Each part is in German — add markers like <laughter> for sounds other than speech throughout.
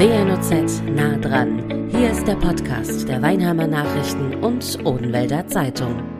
WNOZ nah dran. Hier ist der Podcast der Weinheimer Nachrichten und Odenwälder Zeitung.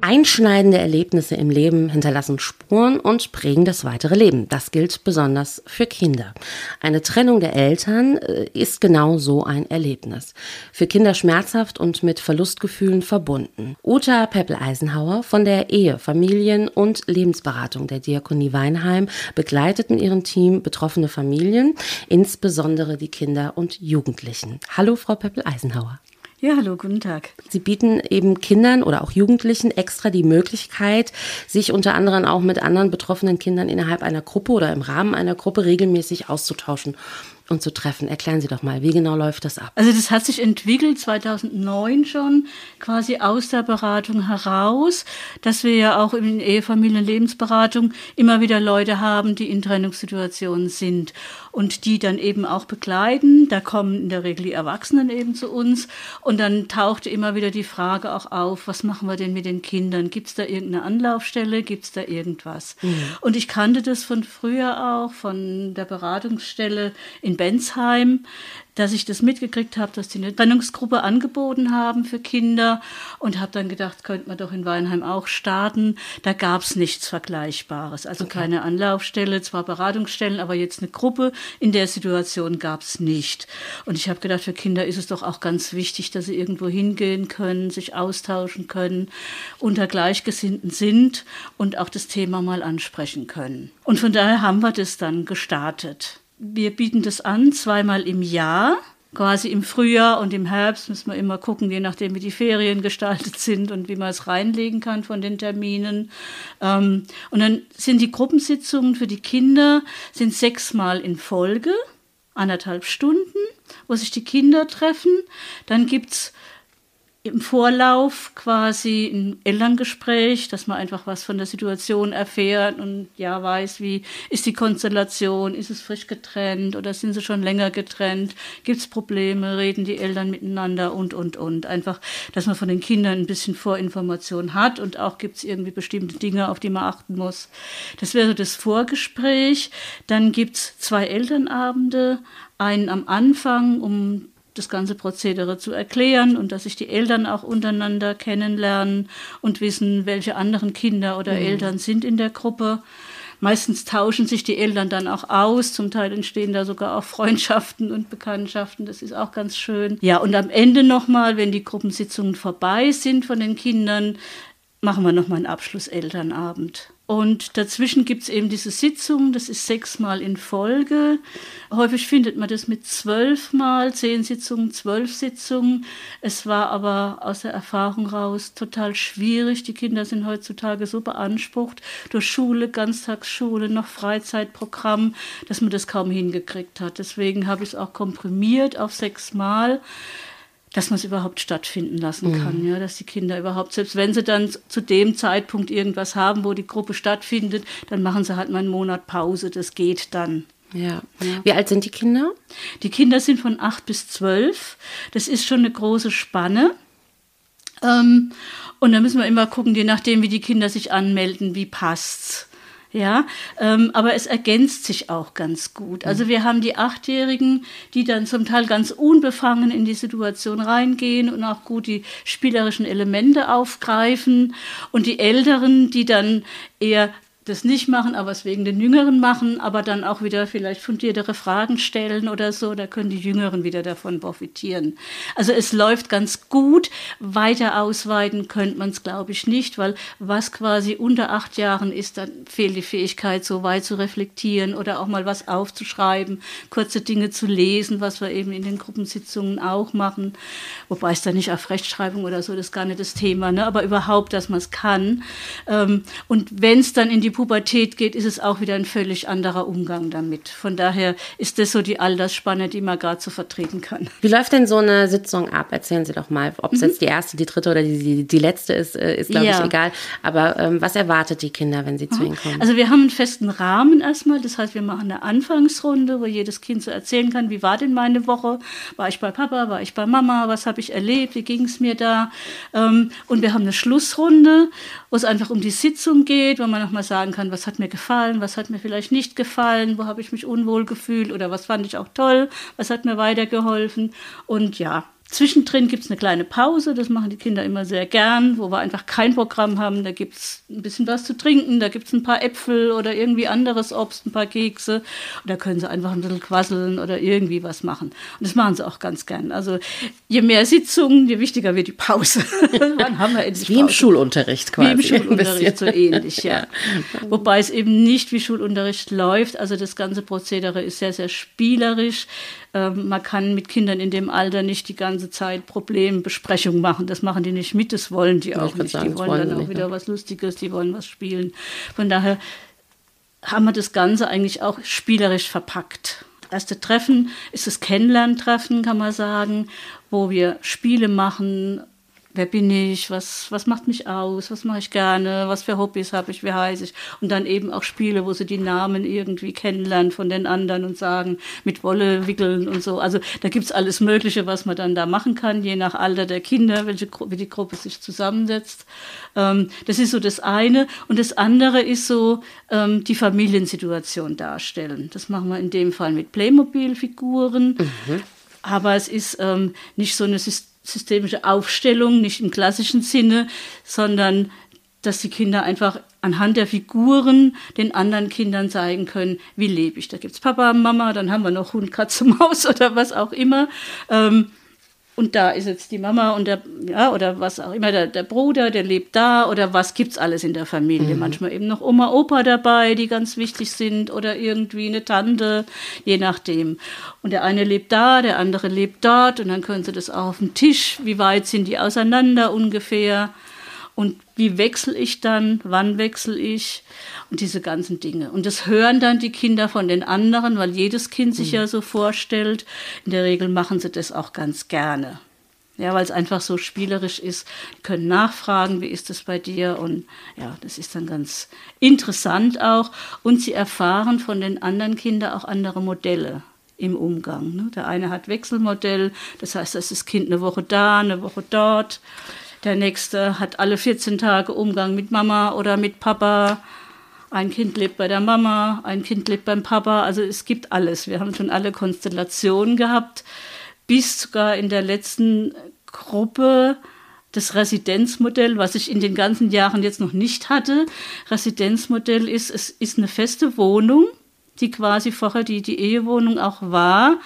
Einschneidende Erlebnisse im Leben hinterlassen Spuren und prägen das weitere Leben. Das gilt besonders für Kinder. Eine Trennung der Eltern äh, ist genau so ein Erlebnis. Für Kinder schmerzhaft und mit Verlustgefühlen verbunden. Uta Peppel-Eisenhauer von der Ehe, Familien- und Lebensberatung der Diakonie Weinheim begleitet mit ihrem Team betroffene Familien, insbesondere die Kinder und Jugendlichen. Hallo, Frau Peppel-Eisenhauer. Ja, hallo, guten Tag. Sie bieten eben Kindern oder auch Jugendlichen extra die Möglichkeit, sich unter anderem auch mit anderen betroffenen Kindern innerhalb einer Gruppe oder im Rahmen einer Gruppe regelmäßig auszutauschen und zu treffen. Erklären Sie doch mal, wie genau läuft das ab? Also das hat sich entwickelt 2009 schon, quasi aus der Beratung heraus, dass wir ja auch in Ehefamilien-Lebensberatung immer wieder Leute haben, die in Trennungssituationen sind und die dann eben auch begleiten. Da kommen in der Regel die Erwachsenen eben zu uns und dann tauchte immer wieder die Frage auch auf, was machen wir denn mit den Kindern? Gibt es da irgendeine Anlaufstelle? Gibt es da irgendwas? Mhm. Und ich kannte das von früher auch, von der Beratungsstelle in Bensheim, dass ich das mitgekriegt habe, dass die eine Trennungsgruppe angeboten haben für Kinder und habe dann gedacht, könnte man doch in Weinheim auch starten. Da gab es nichts Vergleichbares, also okay. keine Anlaufstelle, zwar Beratungsstellen, aber jetzt eine Gruppe in der Situation gab es nicht. Und ich habe gedacht, für Kinder ist es doch auch ganz wichtig, dass sie irgendwo hingehen können, sich austauschen können, unter Gleichgesinnten sind und auch das Thema mal ansprechen können. Und von daher haben wir das dann gestartet. Wir bieten das an zweimal im Jahr. Quasi im Frühjahr und im Herbst müssen wir immer gucken, je nachdem, wie die Ferien gestaltet sind und wie man es reinlegen kann von den Terminen. Ähm, und dann sind die Gruppensitzungen für die Kinder sind sechsmal in Folge, anderthalb Stunden, wo sich die Kinder treffen. Dann gibt es im Vorlauf quasi ein Elterngespräch, dass man einfach was von der Situation erfährt und ja weiß, wie ist die Konstellation, ist es frisch getrennt oder sind sie schon länger getrennt, gibt es Probleme, reden die Eltern miteinander und, und, und. Einfach, dass man von den Kindern ein bisschen Vorinformation hat und auch gibt es irgendwie bestimmte Dinge, auf die man achten muss. Das wäre das Vorgespräch. Dann gibt es zwei Elternabende, einen am Anfang, um das ganze Prozedere zu erklären und dass sich die Eltern auch untereinander kennenlernen und wissen, welche anderen Kinder oder mhm. Eltern sind in der Gruppe. Meistens tauschen sich die Eltern dann auch aus. Zum Teil entstehen da sogar auch <laughs> Freundschaften und Bekanntschaften. Das ist auch ganz schön. Ja, und am Ende nochmal, wenn die Gruppensitzungen vorbei sind von den Kindern, machen wir nochmal einen Abschlusselternabend. Und dazwischen gibt es eben diese Sitzung, das ist sechsmal in Folge. Häufig findet man das mit zwölfmal, zehn Sitzungen, zwölf Sitzungen. Es war aber aus der Erfahrung raus total schwierig. Die Kinder sind heutzutage so beansprucht durch Schule, Ganztagsschule, noch Freizeitprogramm, dass man das kaum hingekriegt hat. Deswegen habe ich es auch komprimiert auf sechsmal dass man es überhaupt stattfinden lassen kann, mhm. ja, dass die Kinder überhaupt, selbst wenn sie dann zu dem Zeitpunkt irgendwas haben, wo die Gruppe stattfindet, dann machen sie halt mal einen Monat Pause, das geht dann. Ja. ja. Wie alt sind die Kinder? Die Kinder sind von acht bis zwölf. Das ist schon eine große Spanne. Ähm, und da müssen wir immer gucken, je nachdem, wie die Kinder sich anmelden, wie passt's. Ja, ähm, aber es ergänzt sich auch ganz gut. Also wir haben die Achtjährigen, die dann zum Teil ganz unbefangen in die Situation reingehen und auch gut die spielerischen Elemente aufgreifen und die Älteren, die dann eher das nicht machen, aber es wegen den Jüngeren machen, aber dann auch wieder vielleicht fundiertere Fragen stellen oder so, da können die Jüngeren wieder davon profitieren. Also es läuft ganz gut. Weiter ausweiten könnte man es, glaube ich, nicht, weil was quasi unter acht Jahren ist, dann fehlt die Fähigkeit, so weit zu reflektieren oder auch mal was aufzuschreiben, kurze Dinge zu lesen, was wir eben in den Gruppensitzungen auch machen. Wobei es da nicht auf Rechtschreibung oder so, das ist gar nicht das Thema, ne? aber überhaupt, dass man es kann. Ähm, und wenn es dann in die Pubertät geht, ist es auch wieder ein völlig anderer Umgang damit. Von daher ist das so die Altersspanne, die man gerade so vertreten kann. Wie läuft denn so eine Sitzung ab? Erzählen Sie doch mal, ob es mhm. jetzt die erste, die dritte oder die, die, die letzte ist, äh, ist glaube ja. ich egal. Aber ähm, was erwartet die Kinder, wenn sie mhm. zu Ihnen kommen? Also wir haben einen festen Rahmen erstmal. Das heißt, wir machen eine Anfangsrunde, wo jedes Kind so erzählen kann, wie war denn meine Woche? War ich bei Papa? War ich bei Mama? Was habe ich erlebt? Wie ging es mir da? Ähm, und wir haben eine Schlussrunde, wo es einfach um die Sitzung geht, wo man nochmal sagt, sagen kann, was hat mir gefallen, was hat mir vielleicht nicht gefallen, wo habe ich mich unwohl gefühlt oder was fand ich auch toll, was hat mir weitergeholfen. Und ja, Zwischendrin gibt es eine kleine Pause, das machen die Kinder immer sehr gern, wo wir einfach kein Programm haben. Da gibt es ein bisschen was zu trinken, da gibt es ein paar Äpfel oder irgendwie anderes Obst, ein paar Kekse. Und da können sie einfach ein bisschen quasseln oder irgendwie was machen. Und das machen sie auch ganz gern. Also je mehr Sitzungen, je wichtiger wird die Pause. <laughs> Dann haben wir endlich Wie Pause. im Schulunterricht quasi. Wie im Schulunterricht, so ähnlich, ja. <laughs> ja. Wobei es eben nicht wie Schulunterricht läuft. Also das ganze Prozedere ist sehr, sehr spielerisch. Ähm, man kann mit Kindern in dem Alter nicht die ganze Zeit Problembesprechungen machen. Das machen die nicht mit, das wollen die auch nicht. Sagen, die wollen, wollen dann auch nicht, wieder ne? was Lustiges, die wollen was spielen. Von daher haben wir das Ganze eigentlich auch spielerisch verpackt. Erste Treffen ist das Kennenlerntreffen, kann man sagen, wo wir Spiele machen, wer bin ich, was, was macht mich aus, was mache ich gerne, was für Hobbys habe ich, wie heiße ich. Und dann eben auch Spiele, wo sie die Namen irgendwie kennenlernen von den anderen und sagen, mit Wolle wickeln und so. Also da gibt es alles Mögliche, was man dann da machen kann, je nach Alter der Kinder, welche, wie die Gruppe sich zusammensetzt. Ähm, das ist so das eine. Und das andere ist so ähm, die Familiensituation darstellen. Das machen wir in dem Fall mit Playmobil-Figuren. Mhm. Aber es ist ähm, nicht so eine System systemische Aufstellung, nicht im klassischen Sinne, sondern dass die Kinder einfach anhand der Figuren den anderen Kindern zeigen können, wie lebe ich. Da gibt es Papa, Mama, dann haben wir noch Hund, Katze, Maus <laughs> oder was auch immer. Ähm, und da ist jetzt die Mama und der, ja, oder was auch immer, der, der Bruder, der lebt da oder was gibt's alles in der Familie. Mhm. Manchmal eben noch Oma, Opa dabei, die ganz wichtig sind oder irgendwie eine Tante, je nachdem. Und der eine lebt da, der andere lebt dort und dann können sie das auch auf dem Tisch, wie weit sind die auseinander ungefähr und wie wechsle ich dann, wann wechsle ich und diese ganzen Dinge. Und das hören dann die Kinder von den anderen, weil jedes Kind sich mhm. ja so vorstellt. In der Regel machen sie das auch ganz gerne. Ja, weil es einfach so spielerisch ist. Die können nachfragen, wie ist das bei dir? Und ja, das ist dann ganz interessant auch. Und sie erfahren von den anderen Kindern auch andere Modelle im Umgang. Ne? Der eine hat Wechselmodell, das heißt, das ist das Kind eine Woche da, eine Woche dort. Der nächste hat alle 14 Tage Umgang mit Mama oder mit Papa. Ein Kind lebt bei der Mama, ein Kind lebt beim Papa. Also es gibt alles. Wir haben schon alle Konstellationen gehabt, bis sogar in der letzten Gruppe das Residenzmodell, was ich in den ganzen Jahren jetzt noch nicht hatte. Residenzmodell ist, es ist eine feste Wohnung, die quasi vorher die, die Ehewohnung auch war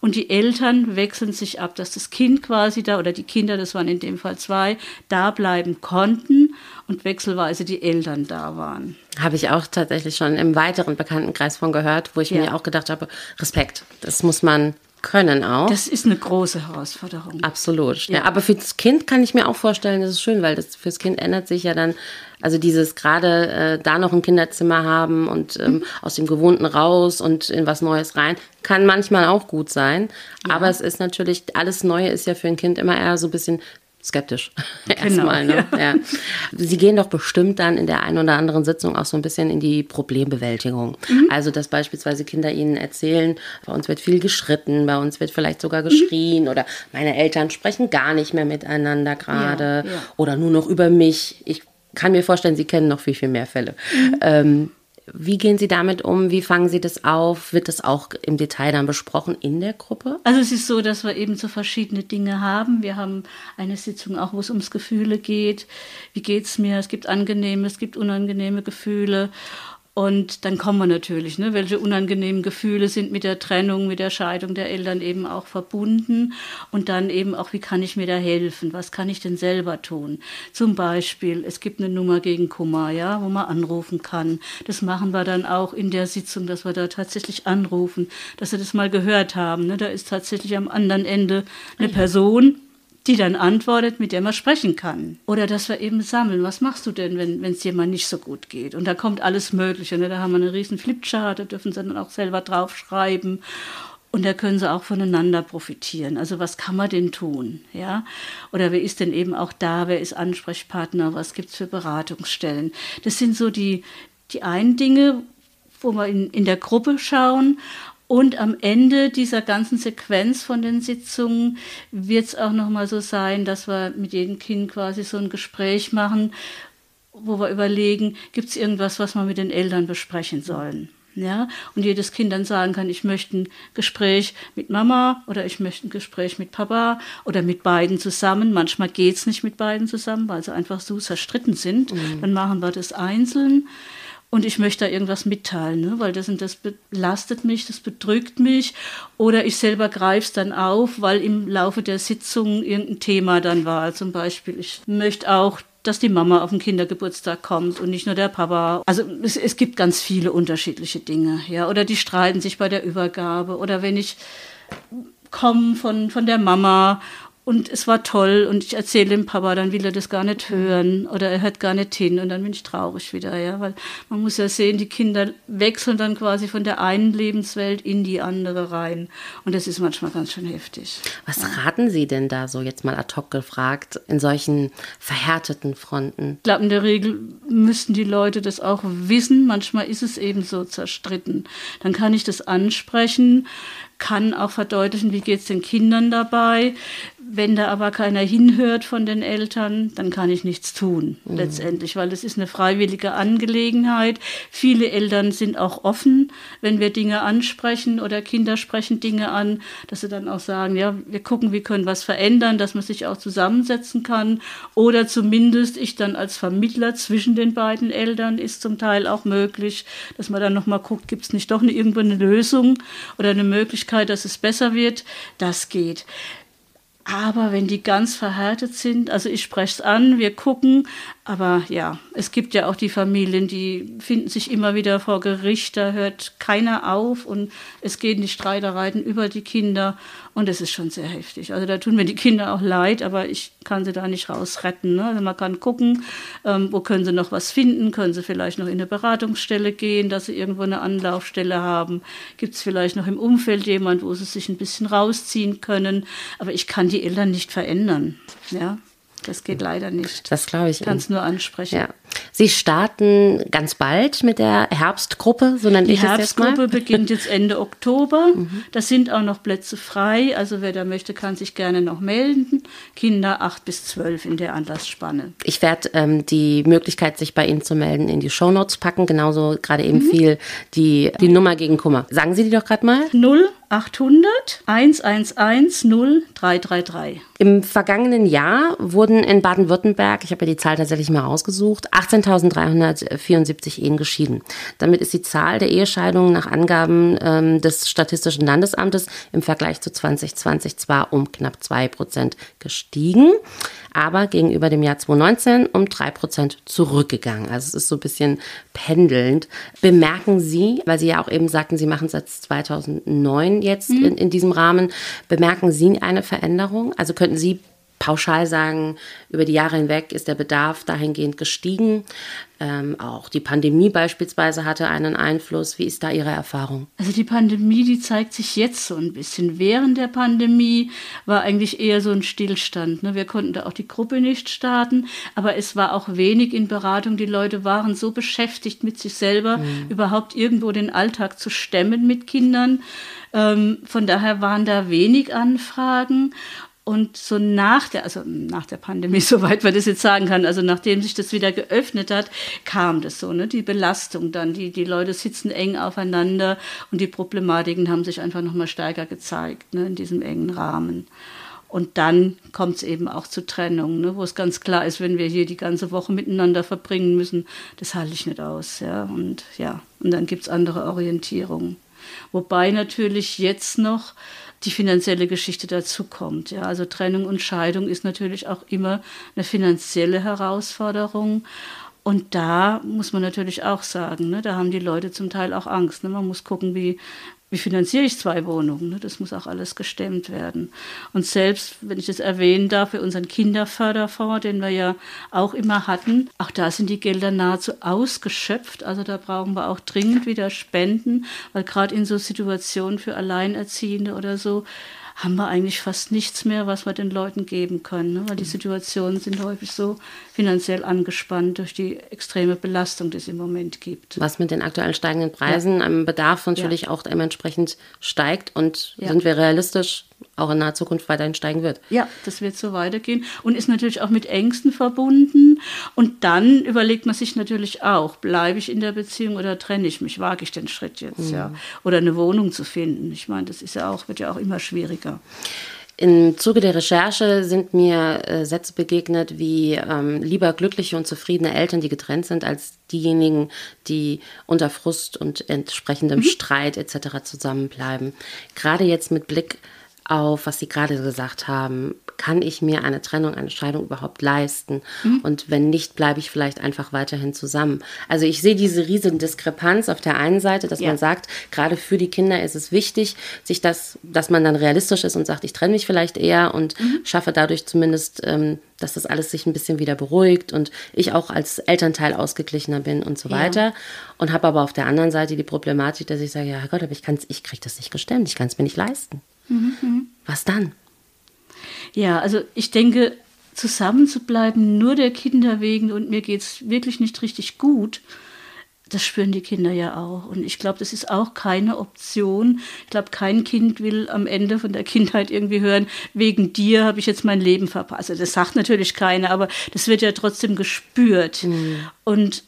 und die Eltern wechseln sich ab, dass das Kind quasi da oder die Kinder, das waren in dem Fall zwei, da bleiben konnten und wechselweise die Eltern da waren. Habe ich auch tatsächlich schon im weiteren Bekanntenkreis von gehört, wo ich ja. mir auch gedacht habe, Respekt, das muss man können auch. Das ist eine große Herausforderung. Absolut. Ja. ja. aber für das Kind kann ich mir auch vorstellen, das ist schön, weil das fürs Kind ändert sich ja dann, also dieses gerade äh, da noch ein Kinderzimmer haben und ähm, mhm. aus dem Gewohnten raus und in was Neues rein, kann manchmal auch gut sein. Ja. Aber es ist natürlich, alles Neue ist ja für ein Kind immer eher so ein bisschen skeptisch. <laughs> Genau, Erstmal, ne? Ja. ja. Sie gehen doch bestimmt dann in der einen oder anderen Sitzung auch so ein bisschen in die Problembewältigung. Mhm. Also, dass beispielsweise Kinder Ihnen erzählen, bei uns wird viel geschritten, bei uns wird vielleicht sogar geschrien mhm. oder meine Eltern sprechen gar nicht mehr miteinander gerade ja, ja. oder nur noch über mich. Ich kann mir vorstellen, Sie kennen noch viel, viel mehr Fälle. Mhm. Ähm, wie gehen Sie damit um? Wie fangen Sie das auf? Wird das auch im Detail dann besprochen in der Gruppe? Also es ist so, dass wir eben so verschiedene Dinge haben. Wir haben eine Sitzung auch, wo es ums Gefühle geht. Wie geht es mir? Es gibt angenehme, es gibt unangenehme Gefühle. Und dann kommen wir natürlich, ne, welche unangenehmen Gefühle sind mit der Trennung, mit der Scheidung der Eltern eben auch verbunden. Und dann eben auch, wie kann ich mir da helfen? Was kann ich denn selber tun? Zum Beispiel, es gibt eine Nummer gegen Kummer, ja, wo man anrufen kann. Das machen wir dann auch in der Sitzung, dass wir da tatsächlich anrufen, dass sie das mal gehört haben. Ne? Da ist tatsächlich am anderen Ende eine Person, die dann antwortet, mit der man sprechen kann. Oder dass wir eben sammeln, was machst du denn, wenn es mal nicht so gut geht? Und da kommt alles Mögliche. Ne? Da haben wir eine riesen Flipchart, da dürfen sie dann auch selber draufschreiben. Und da können sie auch voneinander profitieren. Also was kann man denn tun? Ja? Oder wer ist denn eben auch da? Wer ist Ansprechpartner? Was gibt es für Beratungsstellen? Das sind so die, die einen Dinge, wo wir in, in der Gruppe schauen. Und am Ende dieser ganzen Sequenz von den Sitzungen wird es auch nochmal so sein, dass wir mit jedem Kind quasi so ein Gespräch machen, wo wir überlegen, gibt es irgendwas, was wir mit den Eltern besprechen sollen. Ja, und jedes Kind dann sagen kann, ich möchte ein Gespräch mit Mama oder ich möchte ein Gespräch mit Papa oder mit beiden zusammen. Manchmal geht es nicht mit beiden zusammen, weil sie einfach so zerstritten sind. Mhm. Dann machen wir das einzeln. Und ich möchte da irgendwas mitteilen, ne? weil das und das belastet mich, das bedrückt mich. Oder ich selber greife es dann auf, weil im Laufe der Sitzung irgendein Thema dann war. Zum Beispiel, ich möchte auch dass die Mama auf den Kindergeburtstag kommt und nicht nur der Papa. Also es, es gibt ganz viele unterschiedliche Dinge, ja. Oder die streiten sich bei der Übergabe. Oder wenn ich komme von, von der Mama und es war toll und ich erzähle dem Papa, dann will er das gar nicht hören oder er hört gar nicht hin und dann bin ich traurig wieder, ja, weil man muss ja sehen, die Kinder wechseln dann quasi von der einen Lebenswelt in die andere rein und das ist manchmal ganz schön heftig. Was ja. raten Sie denn da so jetzt mal ad hoc gefragt in solchen verhärteten Fronten? Ich glaube, in der Regel müssten die Leute das auch wissen. Manchmal ist es eben so zerstritten. Dann kann ich das ansprechen kann auch verdeutlichen, wie geht es den Kindern dabei. Wenn da aber keiner hinhört von den Eltern, dann kann ich nichts tun, mhm. letztendlich, weil es ist eine freiwillige Angelegenheit. Viele Eltern sind auch offen, wenn wir Dinge ansprechen oder Kinder sprechen Dinge an, dass sie dann auch sagen, ja, wir gucken, wir können was verändern, dass man sich auch zusammensetzen kann. Oder zumindest ich dann als Vermittler zwischen den beiden Eltern ist zum Teil auch möglich, dass man dann nochmal guckt, gibt es nicht doch eine, irgendwo eine Lösung oder eine Möglichkeit, dass es besser wird. Das geht. Aber wenn die ganz verhärtet sind, also ich spreche es an, wir gucken, aber ja, es gibt ja auch die Familien, die finden sich immer wieder vor Gericht, da hört keiner auf und es gehen die Streitereien über die Kinder und es ist schon sehr heftig. Also da tun mir die Kinder auch leid, aber ich kann sie da nicht rausretten. Ne? Also man kann gucken, ähm, wo können sie noch was finden, können sie vielleicht noch in eine Beratungsstelle gehen, dass sie irgendwo eine Anlaufstelle haben. Gibt es vielleicht noch im Umfeld jemand, wo sie sich ein bisschen rausziehen können, aber ich kann die Eltern nicht verändern. Ja. Das geht leider nicht. Das glaube ich. Ich kann es nur ansprechen. Ja. Sie starten ganz bald mit der Herbstgruppe, so nenne ich es jetzt mal. Die Herbstgruppe beginnt jetzt Ende <laughs> Oktober. Mhm. Da sind auch noch Plätze frei. Also wer da möchte, kann sich gerne noch melden. Kinder 8 bis 12 in der Anlassspanne. Ich werde ähm, die Möglichkeit, sich bei Ihnen zu melden, in die Shownotes packen. Genauso gerade eben mhm. viel die, die Nummer gegen Kummer. Sagen Sie die doch gerade mal. 0 800 111 0333. Im vergangenen Jahr wurden in Baden-Württemberg, ich habe ja die Zahl tatsächlich mal rausgesucht, 18.374 Ehen geschieden. Damit ist die Zahl der Ehescheidungen nach Angaben ähm, des Statistischen Landesamtes im Vergleich zu 2020 zwar um knapp zwei Prozent gestiegen, aber gegenüber dem Jahr 2019 um drei Prozent zurückgegangen. Also es ist so ein bisschen pendelnd. Bemerken Sie, weil Sie ja auch eben sagten, Sie machen es seit 2009 jetzt mhm. in, in diesem Rahmen, bemerken Sie eine Veränderung? Also könnten Sie pauschal sagen, über die Jahre hinweg ist der Bedarf dahingehend gestiegen. Ähm, auch die Pandemie beispielsweise hatte einen Einfluss. Wie ist da Ihre Erfahrung? Also die Pandemie, die zeigt sich jetzt so ein bisschen. Während der Pandemie war eigentlich eher so ein Stillstand. Ne? Wir konnten da auch die Gruppe nicht starten, aber es war auch wenig in Beratung. Die Leute waren so beschäftigt mit sich selber, mhm. überhaupt irgendwo den Alltag zu stemmen mit Kindern. Ähm, von daher waren da wenig Anfragen. Und so nach der, also nach der Pandemie, <laughs> soweit man das jetzt sagen kann, also nachdem sich das wieder geöffnet hat, kam das so, ne? Die Belastung dann, die, die Leute sitzen eng aufeinander und die Problematiken haben sich einfach nochmal stärker gezeigt, ne, in diesem engen Rahmen. Und dann kommt es eben auch zu Trennung, ne, wo es ganz klar ist, wenn wir hier die ganze Woche miteinander verbringen müssen, das halte ich nicht aus. Ja, und ja, und dann gibt es andere Orientierungen. Wobei natürlich jetzt noch die finanzielle Geschichte dazu kommt. Ja, also Trennung und Scheidung ist natürlich auch immer eine finanzielle Herausforderung. Und da muss man natürlich auch sagen, ne, da haben die Leute zum Teil auch Angst. Ne? Man muss gucken, wie, wie finanziere ich zwei Wohnungen? Ne? Das muss auch alles gestemmt werden. Und selbst, wenn ich das erwähnen darf, für unseren Kinderförderfonds, den wir ja auch immer hatten, auch da sind die Gelder nahezu ausgeschöpft. Also da brauchen wir auch dringend wieder Spenden, weil gerade in so Situationen für Alleinerziehende oder so haben wir eigentlich fast nichts mehr, was wir den Leuten geben können, ne? weil die Situationen sind häufig so finanziell angespannt durch die extreme Belastung, die es im Moment gibt. Was mit den aktuell steigenden Preisen ja. am Bedarf natürlich ja. auch dementsprechend steigt und ja. sind wir realistisch, auch in naher Zukunft weiterhin steigen wird. Ja, das wird so weitergehen und ist natürlich auch mit Ängsten verbunden. Und dann überlegt man sich natürlich auch, bleibe ich in der Beziehung oder trenne ich mich, wage ich den Schritt jetzt, mhm. ja. Oder eine Wohnung zu finden. Ich meine, das ist ja auch, wird ja auch immer schwieriger. Im Zuge der Recherche sind mir äh, Sätze begegnet wie ähm, lieber glückliche und zufriedene Eltern, die getrennt sind, als diejenigen, die unter Frust und entsprechendem mhm. Streit etc. zusammenbleiben. Gerade jetzt mit Blick auf, was Sie gerade gesagt haben, kann ich mir eine Trennung, eine Scheidung überhaupt leisten? Mhm. Und wenn nicht, bleibe ich vielleicht einfach weiterhin zusammen. Also ich sehe diese riesige Diskrepanz auf der einen Seite, dass ja. man sagt, gerade für die Kinder ist es wichtig, sich das, dass man dann realistisch ist und sagt, ich trenne mich vielleicht eher und mhm. schaffe dadurch zumindest, ähm, dass das alles sich ein bisschen wieder beruhigt und ich auch als Elternteil ausgeglichener bin und so weiter. Ja. Und habe aber auf der anderen Seite die Problematik, dass ich sage, ja Gott, aber ich kann's, ich kriege das nicht gestemmt, ich kann es mir nicht leisten. Mhm. Was dann? Ja, also ich denke, zusammen zu bleiben, nur der Kinder wegen und mir geht es wirklich nicht richtig gut, das spüren die Kinder ja auch. Und ich glaube, das ist auch keine Option. Ich glaube, kein Kind will am Ende von der <laughs> Kindheit irgendwie hören, wegen dir habe ich jetzt mein Leben verpasst. Also das sagt natürlich keiner, aber das wird ja trotzdem gespürt. Mhm. Und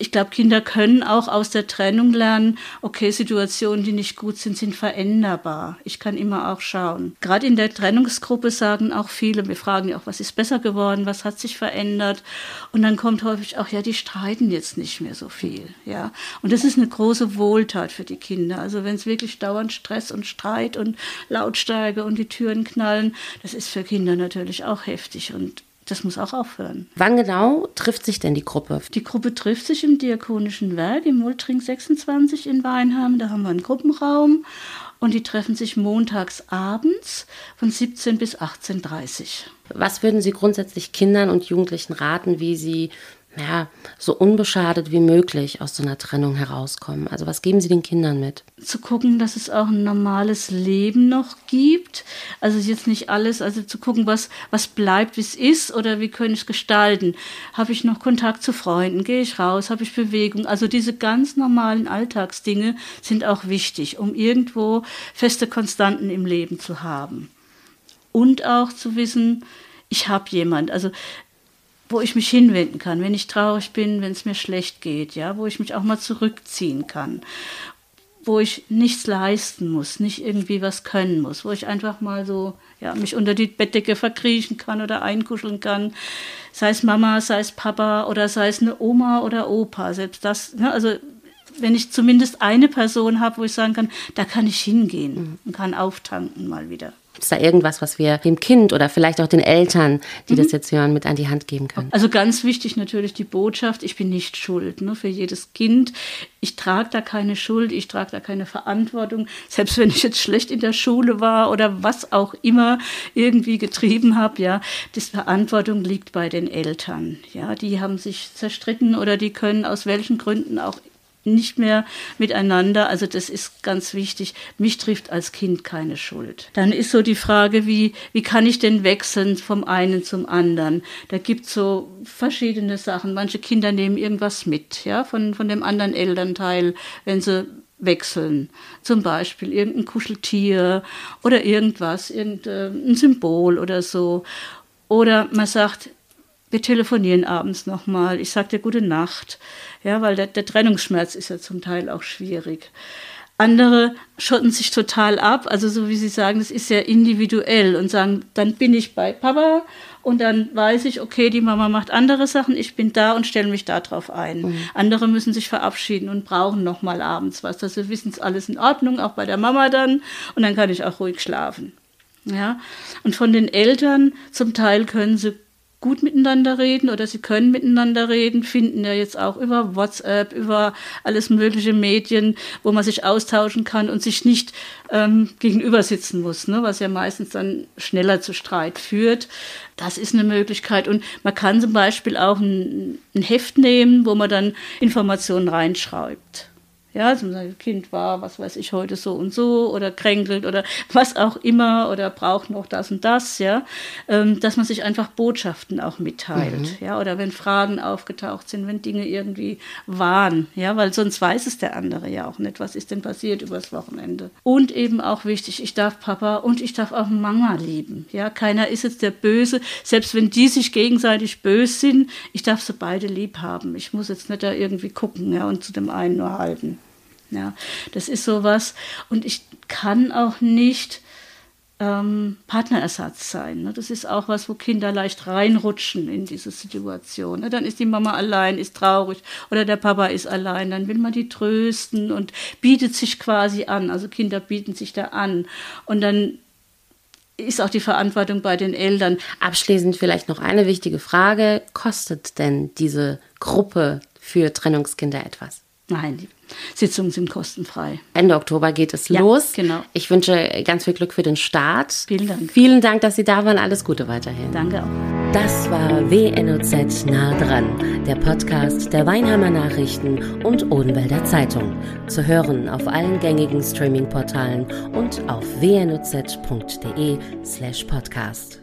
ich glaube, Kinder können auch aus der Trennung lernen, okay, Situationen, die nicht gut sind, sind veränderbar. Ich kann immer auch schauen. Gerade in der Trennungsgruppe sagen auch viele, wir fragen ja auch, was ist besser geworden, was hat sich verändert? Und dann kommt häufig auch, ja, die streiten jetzt nicht mehr so viel, ja. Und das ist eine große Wohltat für die Kinder. Also wenn es wirklich dauernd Stress und Streit und Lautstärke und die Türen knallen, das ist für Kinder natürlich auch heftig und das muss auch aufhören. Wann genau trifft sich denn die Gruppe? Die Gruppe trifft sich im Diakonischen Werk im Multring 26 in Weinheim. Da haben wir einen Gruppenraum und die treffen sich montags abends von 17 bis 18.30 Uhr. Was würden Sie grundsätzlich Kindern und Jugendlichen raten, wie sie ja, so unbeschadet wie möglich aus so einer Trennung herauskommen? Also was geben Sie den Kindern mit? Zu gucken, dass es auch ein normales Leben noch gibt. Also jetzt nicht alles, also zu gucken, was, was bleibt, wie es ist oder wie können ich es gestalten. Habe ich noch Kontakt zu Freunden? Gehe ich raus? Habe ich Bewegung? Also diese ganz normalen Alltagsdinge sind auch wichtig, um irgendwo feste Konstanten im Leben zu haben. Und auch zu wissen, ich habe jemand. Also wo ich mich hinwenden kann, wenn ich traurig bin, wenn es mir schlecht geht, ja, wo ich mich auch mal zurückziehen kann, wo ich nichts leisten muss, nicht irgendwie was können muss, wo ich einfach mal so, ja, mich unter die Bettdecke verkriechen kann oder einkuscheln kann, sei es Mama, sei es Papa oder sei es eine Oma oder Opa, selbst das, ne, also wenn ich zumindest eine Person habe, wo ich sagen kann, da kann ich hingehen mhm. und kann auftanken mal wieder. Ist da irgendwas, was wir dem Kind oder vielleicht auch den Eltern, die mhm. das jetzt hören, mit an die Hand geben können? Also ganz wichtig natürlich die Botschaft, ich bin nicht schuld ne, für jedes Kind. Ich trage da keine Schuld, ich trage da keine Verantwortung. Selbst wenn ich jetzt schlecht in der Schule war oder was auch immer irgendwie getrieben habe, ja, die Verantwortung liegt bei den Eltern. Ja, die haben sich zerstritten oder die können aus welchen Gründen auch nicht mehr miteinander. Also das ist ganz wichtig. Mich trifft als Kind keine Schuld. Dann ist so die Frage, wie, wie kann ich denn wechseln vom einen zum anderen? Da gibt es so verschiedene Sachen. Manche Kinder nehmen irgendwas mit, ja, von, von dem anderen Elternteil, wenn sie wechseln. Zum Beispiel irgendein Kuscheltier oder irgendwas, irgendein Symbol oder so. Oder man sagt, wir telefonieren abends nochmal, ich sage dir gute Nacht, ja, weil der, der Trennungsschmerz ist ja zum Teil auch schwierig. Andere schotten sich total ab, also so wie Sie sagen, das ist sehr individuell und sagen, dann bin ich bei Papa und dann weiß ich, okay, die Mama macht andere Sachen, ich bin da und stelle mich darauf ein. Mhm. Andere müssen sich verabschieden und brauchen nochmal abends was. Also wissen es alles in Ordnung, auch bei der Mama dann und dann kann ich auch ruhig schlafen. Ja, und von den Eltern zum Teil können sie gut miteinander reden oder sie können miteinander reden, finden ja jetzt auch über WhatsApp, über alles mögliche Medien, wo man sich austauschen kann und sich nicht ähm, gegenüber sitzen muss, ne, was ja meistens dann schneller zu Streit führt. Das ist eine Möglichkeit. Und man kann zum Beispiel auch ein, ein Heft nehmen, wo man dann Informationen reinschreibt. Ja, also das Kind war, was weiß ich, heute so und so oder kränkelt oder was auch immer oder braucht noch das und das, ja, ähm, dass man sich einfach Botschaften auch mitteilt, mhm. ja, oder wenn Fragen aufgetaucht sind, wenn Dinge irgendwie waren, ja, weil sonst weiß es der andere ja auch nicht, was ist denn passiert übers Wochenende. Und eben auch wichtig, ich darf Papa und ich darf auch Mama lieben, ja, keiner ist jetzt der Böse, selbst wenn die sich gegenseitig böse sind, ich darf sie beide lieb haben. Ich muss jetzt nicht da irgendwie gucken, ja, und zu dem einen nur halten. Ja, das ist sowas. Und ich kann auch nicht ähm, Partnerersatz sein. Ne? Das ist auch was, wo Kinder leicht reinrutschen in diese Situation. Ne? Dann ist die Mama allein, ist traurig oder der Papa ist allein. Dann will man die trösten und bietet sich quasi an. Also Kinder bieten sich da an. Und dann ist auch die Verantwortung bei den Eltern. Abschließend vielleicht noch eine wichtige Frage. Kostet denn diese Gruppe für Trennungskinder etwas? Nein, Sitzungen sind kostenfei. Ende Oktober geht es ja, los. Genau. Ich wünsche ganz viel Glück für den Start. Vielen Dank. Vielen Dank, dass Sie da waren. Alles Gute weiterhin. Danke auch. Das war WNOZ nah dran, der Podcast der Weinheimer Nachrichten und Odenwälder Zeitung. Zu hören auf allen gängigen Streaming-Portalen und auf wnoz.de slash podcast.